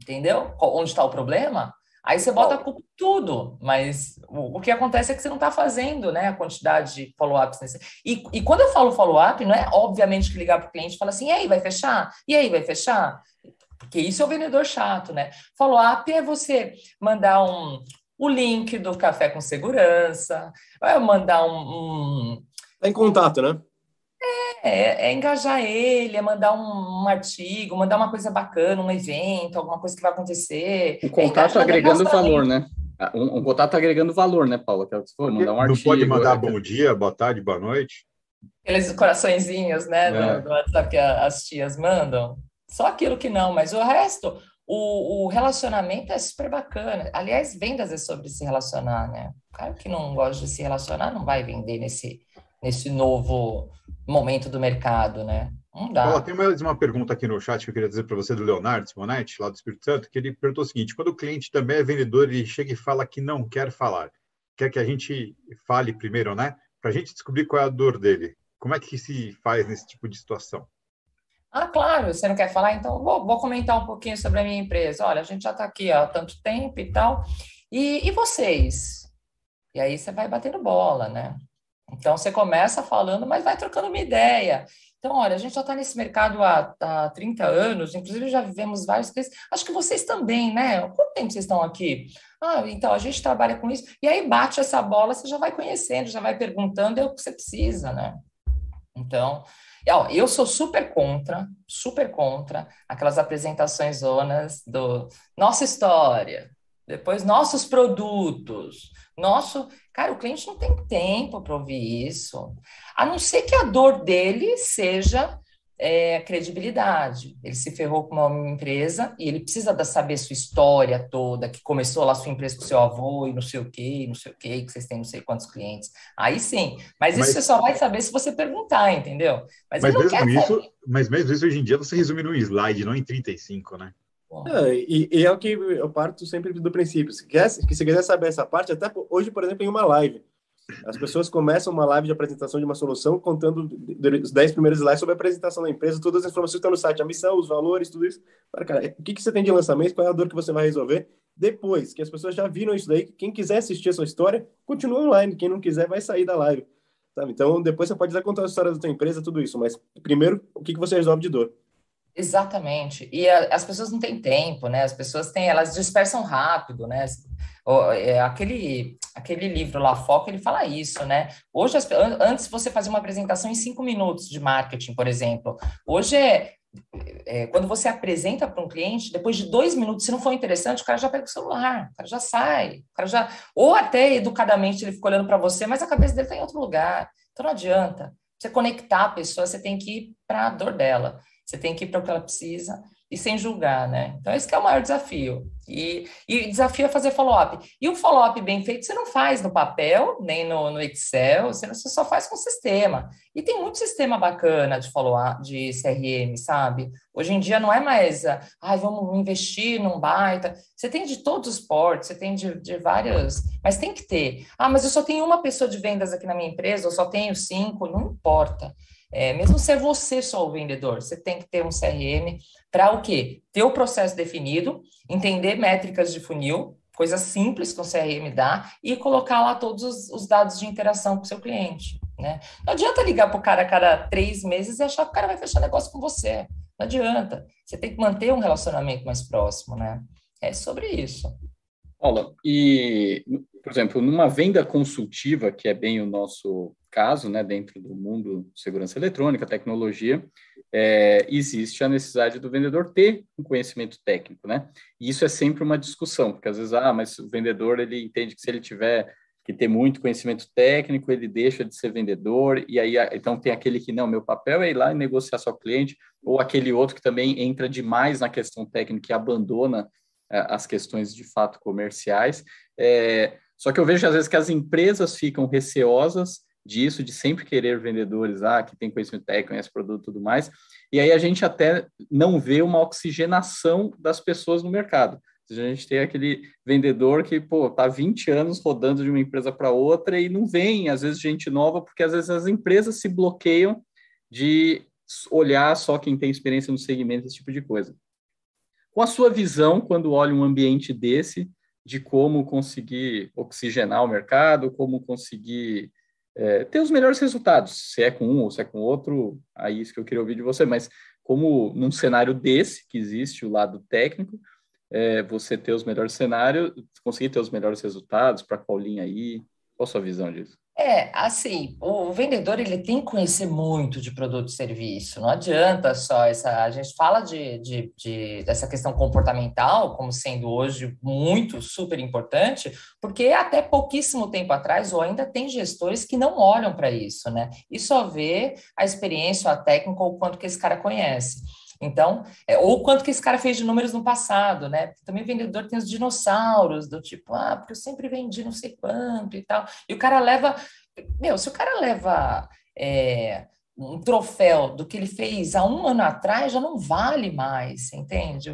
Entendeu? Onde está o problema? Aí você bota a culpa em tudo, mas o, o, que acontece é que você não está fazendo né, a quantidade de follow-ups. E, e quando eu falo follow-up, não é obviamente que ligar para o cliente e falar assim, e aí, vai fechar? E aí, vai fechar? Porque isso é o vendedor chato, né? Follow-up é você mandar um, o link do café com segurança, vai mandar um... um... Tá em contato, né? É, é, engajar ele, é mandar um, um, artigo, mandar uma coisa bacana, um evento, alguma coisa que vai acontecer. O contato é agregando valor, né? Ah, um, um, contato agregando valor, né, Paula? Que é o que você falou, mandar um artigo. Não pode mandar é, bom dia, boa tarde, boa noite. Aqueles coraçõezinhos, né, é. do, do WhatsApp que as tias mandam. Só aquilo que não, mas o resto, o, o, relacionamento é super bacana. Aliás, vendas é sobre se relacionar, né? O cara que não gosta de se relacionar não vai vender nesse, nesse novo momento do mercado, né? Não dá. tem mais uma pergunta aqui no chat que eu queria dizer para você do Leonardo Simonetti, lá do Espírito Santo, que ele perguntou o seguinte: quando o cliente também é vendedor, ele chega e fala que não quer falar, quer que a gente fale primeiro, né? Para a gente descobrir qual é a dor dele. Como é que se faz nesse tipo de situação? Ah, claro, você não quer falar? Então, vou, vou comentar um pouquinho sobre a minha empresa. Olha, a gente já está aqui há tanto tempo e tal. E, e vocês? E aí você vai batendo bola, né? Então, você começa falando, mas vai trocando uma ideia. Então, olha, a gente já está nesse mercado há, há 30 anos, inclusive já vivemos vários crises. Acho que vocês também, né? Quanto tempo vocês estão aqui? Ah, então, a gente trabalha com isso. E aí bate essa bola, você já vai conhecendo, já vai perguntando, é o que você precisa, né? Então, eu sou super contra, super contra aquelas apresentações zonas do nossa história, depois nossos produtos, nosso. Cara, o cliente não tem tempo para ouvir isso, a não ser que a dor dele seja é, credibilidade. Ele se ferrou com uma empresa e ele precisa da, saber sua história toda, que começou lá sua empresa com seu avô e não sei o quê, não sei o quê, que vocês têm não sei quantos clientes. Aí sim, mas, mas isso você só vai saber se você perguntar, entendeu? Mas, mas mesmo isso, mas mesmo isso hoje em dia você resume num slide, não em 35, né? É, e, e, é o que eu parto sempre do princípio. Se, quer, se quiser saber essa parte, até hoje, por exemplo, em uma live, as pessoas começam uma live de apresentação de uma solução contando os 10 primeiros slides sobre a apresentação da empresa, todas as informações estão no site, a missão, os valores, tudo isso. Cara, cara, o que, que você tem de lançamento, qual é a dor que você vai resolver? Depois que as pessoas já viram isso daí, quem quiser assistir a sua história, continua online. Quem não quiser, vai sair da live. Sabe? Então, depois você pode contar a história da sua empresa, tudo isso. Mas, primeiro, o que, que você resolve de dor? Exatamente. E a, as pessoas não têm tempo, né? As pessoas têm, elas dispersam rápido, né? É, aquele, aquele livro lá, Foco, ele fala isso, né? Hoje, as, antes você fazia uma apresentação em cinco minutos de marketing, por exemplo. Hoje é, é quando você apresenta para um cliente, depois de dois minutos, se não for interessante, o cara já pega o celular, o cara já sai, o cara já. Ou até educadamente ele fica olhando para você, mas a cabeça dele está em outro lugar. Então não adianta. Você conectar a pessoa, você tem que ir para a dor dela. Você tem que ir para o que ela precisa e sem julgar, né? Então, esse é o maior desafio. E, e desafio é fazer follow-up. E o follow-up bem feito você não faz no papel, nem no, no Excel, você, você só faz com o sistema. E tem muito sistema bacana de follow-up, de CRM, sabe? Hoje em dia não é mais, ah, vamos investir num baita. Você tem de todos os portos, você tem de, de vários, mas tem que ter. Ah, mas eu só tenho uma pessoa de vendas aqui na minha empresa, eu só tenho cinco, não importa. É, mesmo ser você só o vendedor, você tem que ter um CRM para o quê? Ter o processo definido, entender métricas de funil, coisas simples que o CRM dá, e colocar lá todos os, os dados de interação com o seu cliente. Né? Não adianta ligar para o cara a cada três meses e achar que o cara vai fechar negócio com você. Não adianta. Você tem que manter um relacionamento mais próximo, né? É sobre isso. Paula, e, por exemplo, numa venda consultiva, que é bem o nosso caso, né, dentro do mundo segurança eletrônica, tecnologia, é, existe a necessidade do vendedor ter um conhecimento técnico, né? E isso é sempre uma discussão, porque às vezes, ah, mas o vendedor, ele entende que se ele tiver que ter muito conhecimento técnico, ele deixa de ser vendedor, e aí, então tem aquele que, não, meu papel é ir lá e negociar só cliente, ou aquele outro que também entra demais na questão técnica e abandona é, as questões de fato comerciais. É, só que eu vejo às vezes que as empresas ficam receosas disso, de sempre querer vendedores ah, que tem conhecimento técnico, conhece produto e tudo mais, e aí a gente até não vê uma oxigenação das pessoas no mercado. A gente tem aquele vendedor que, pô, tá 20 anos rodando de uma empresa para outra e não vem, às vezes, gente nova, porque às vezes as empresas se bloqueiam de olhar só quem tem experiência no segmento, esse tipo de coisa. Com a sua visão, quando olha um ambiente desse, de como conseguir oxigenar o mercado, como conseguir é, ter os melhores resultados, se é com um ou se é com outro, aí isso que eu queria ouvir de você, mas como num cenário desse, que existe o lado técnico, é, você ter os melhores cenários, conseguir ter os melhores resultados para qual linha aí, qual a sua visão disso? É, assim, o vendedor ele tem que conhecer muito de produto e serviço. Não adianta só essa. A gente fala de, de, de, dessa questão comportamental como sendo hoje muito super importante, porque até pouquíssimo tempo atrás, ou ainda tem gestores que não olham para isso, né? E só vê a experiência, a técnica, ou quanto que esse cara conhece. Então, é, ou quanto que esse cara fez de números no passado, né? Também vendedor tem os dinossauros, do tipo, ah, porque eu sempre vendi não sei quanto e tal. E o cara leva. Meu, se o cara leva é, um troféu do que ele fez há um ano atrás, já não vale mais, entende?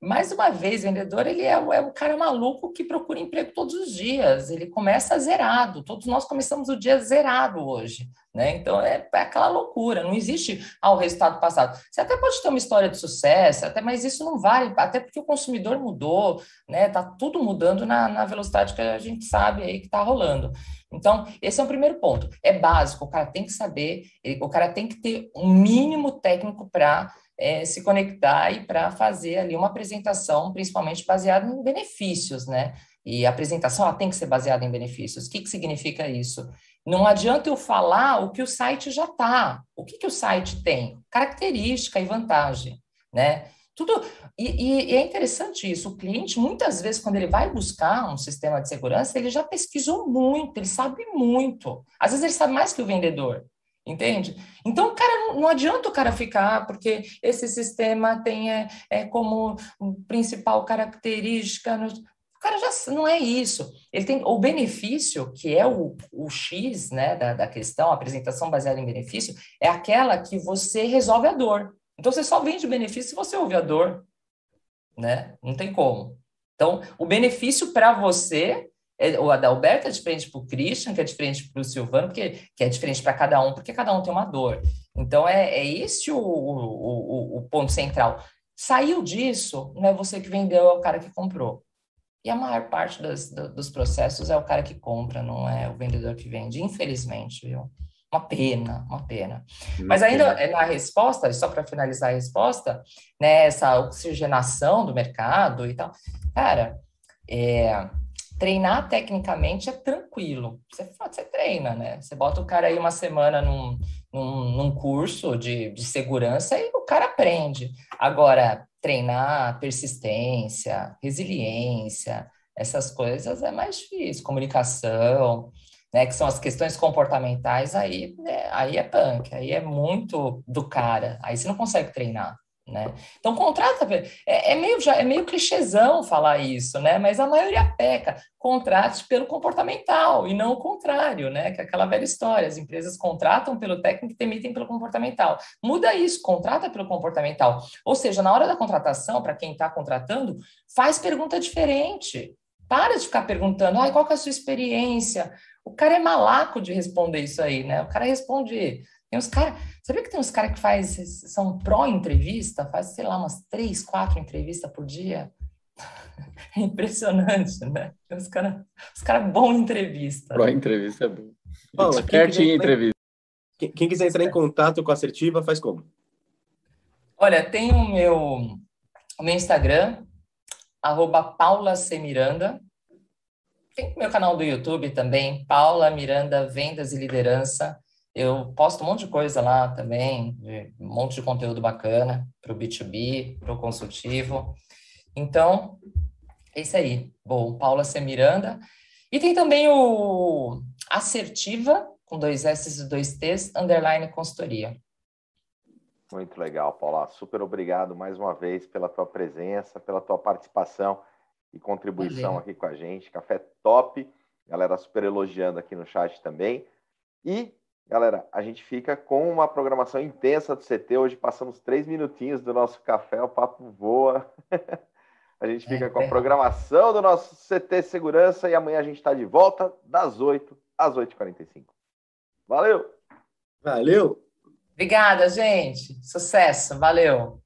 Mais uma vez, o vendedor ele é, é o cara maluco que procura emprego todos os dias. Ele começa zerado. Todos nós começamos o dia zerado hoje. Né? Então é, é, aquela loucura, não existe ah, o resultado passado. Você até pode ter uma história de sucesso, até, mas isso não vale, até porque o consumidor mudou, né? Tá tudo mudando na, na velocidade que a gente sabe aí que está rolando. Então, esse é o primeiro ponto. É básico, o cara tem que saber, o cara tem que ter um mínimo técnico para é, se conectar e para fazer ali uma apresentação, principalmente baseada em benefícios, né? E a apresentação ela tem que ser baseada em benefícios. O que, que significa isso? Não adianta eu falar o que o site já está. O que, que o site tem? Característica e vantagem, né? Tudo e, e, é interessante isso. O cliente muitas vezes quando ele vai buscar um sistema de segurança, ele já pesquisou muito, ele sabe muito. Às vezes ele sabe mais que o vendedor. Entende? Então, cara, não, adianta o cara ficar, porque esse sistema tem é, é como principal característica. O cara já não é isso. Ele tem o benefício, que é o, o X né, da, da questão, a apresentação baseada em benefício, é aquela que você resolve a dor. Então, você só vende benefício se você ouve a dor. Né? Não tem como. Então, o benefício para você é, o Adalberto é diferente para o Christian, que é diferente para o Silvano, porque, que é diferente para cada um, porque cada um tem uma dor. Então, é, é esse o, o, o, ponto central. Saiu disso, não é você que vendeu, é o cara que comprou. E a maior parte das, dos processos é o cara que compra, não é o vendedor que vende, infelizmente, viu? Uma pena, uma pena. Uma Mas ainda pena. na resposta, só para finalizar a resposta, né, essa oxigenação do mercado e tal, cara, é, treinar tecnicamente é tranquilo. Você, você treina, né? Você bota o cara aí uma semana num, num, num curso de, de segurança e o cara aprende. Agora, treinar persistência, resiliência, essas coisas é mais difícil. Comunicação, né, que são as questões comportamentais, aí, né, aí é punk, aí é muito do cara, aí você não consegue treinar. Né? Então, contrata. É, é, meio, já, é meio clichêzão falar isso, né? mas a maioria peca. Contrate pelo comportamental e não o contrário, né? que é aquela velha história. As empresas contratam pelo técnico e demitem pelo comportamental. Muda isso, contrata pelo comportamental. Ou seja, na hora da contratação, para quem está contratando, faz pergunta diferente. Para de ficar perguntando, ah, qual é a sua experiência? O cara é malaco de responder isso aí, né? O cara responde tem uns caras. Sabia que tem uns caras que faz, são pró-entrevista, faz, sei lá, umas três, quatro entrevistas por dia? É impressionante, né? Tem uns caras os cara bom em entrevista. Pró-entrevista é bom. Paula, quem quiser, entrevista. Quem, quem quiser entrar em contato com a Assertiva, faz como? Olha, tem o meu, o meu Instagram, arroba Paula C. Miranda. Tem o meu canal do YouTube também, Paula Miranda Vendas e Liderança. Eu posto um monte de coisa lá também, um monte de conteúdo bacana para o B2B, para o consultivo. Então, é isso aí. Bom, Paula C. Miranda. E tem também o Assertiva, com dois S e dois T's, underline consultoria. Muito legal, Paula. Super obrigado mais uma vez pela tua presença, pela tua participação e contribuição Valeu. aqui com a gente. Café top. Galera super elogiando aqui no chat também. E Galera, a gente fica com uma programação intensa do CT. Hoje passamos três minutinhos do nosso café, o papo voa. a gente fica é, com a programação do nosso CT Segurança e amanhã a gente está de volta das 8 às 8h45. Valeu! Valeu! Obrigada, gente. Sucesso. Valeu.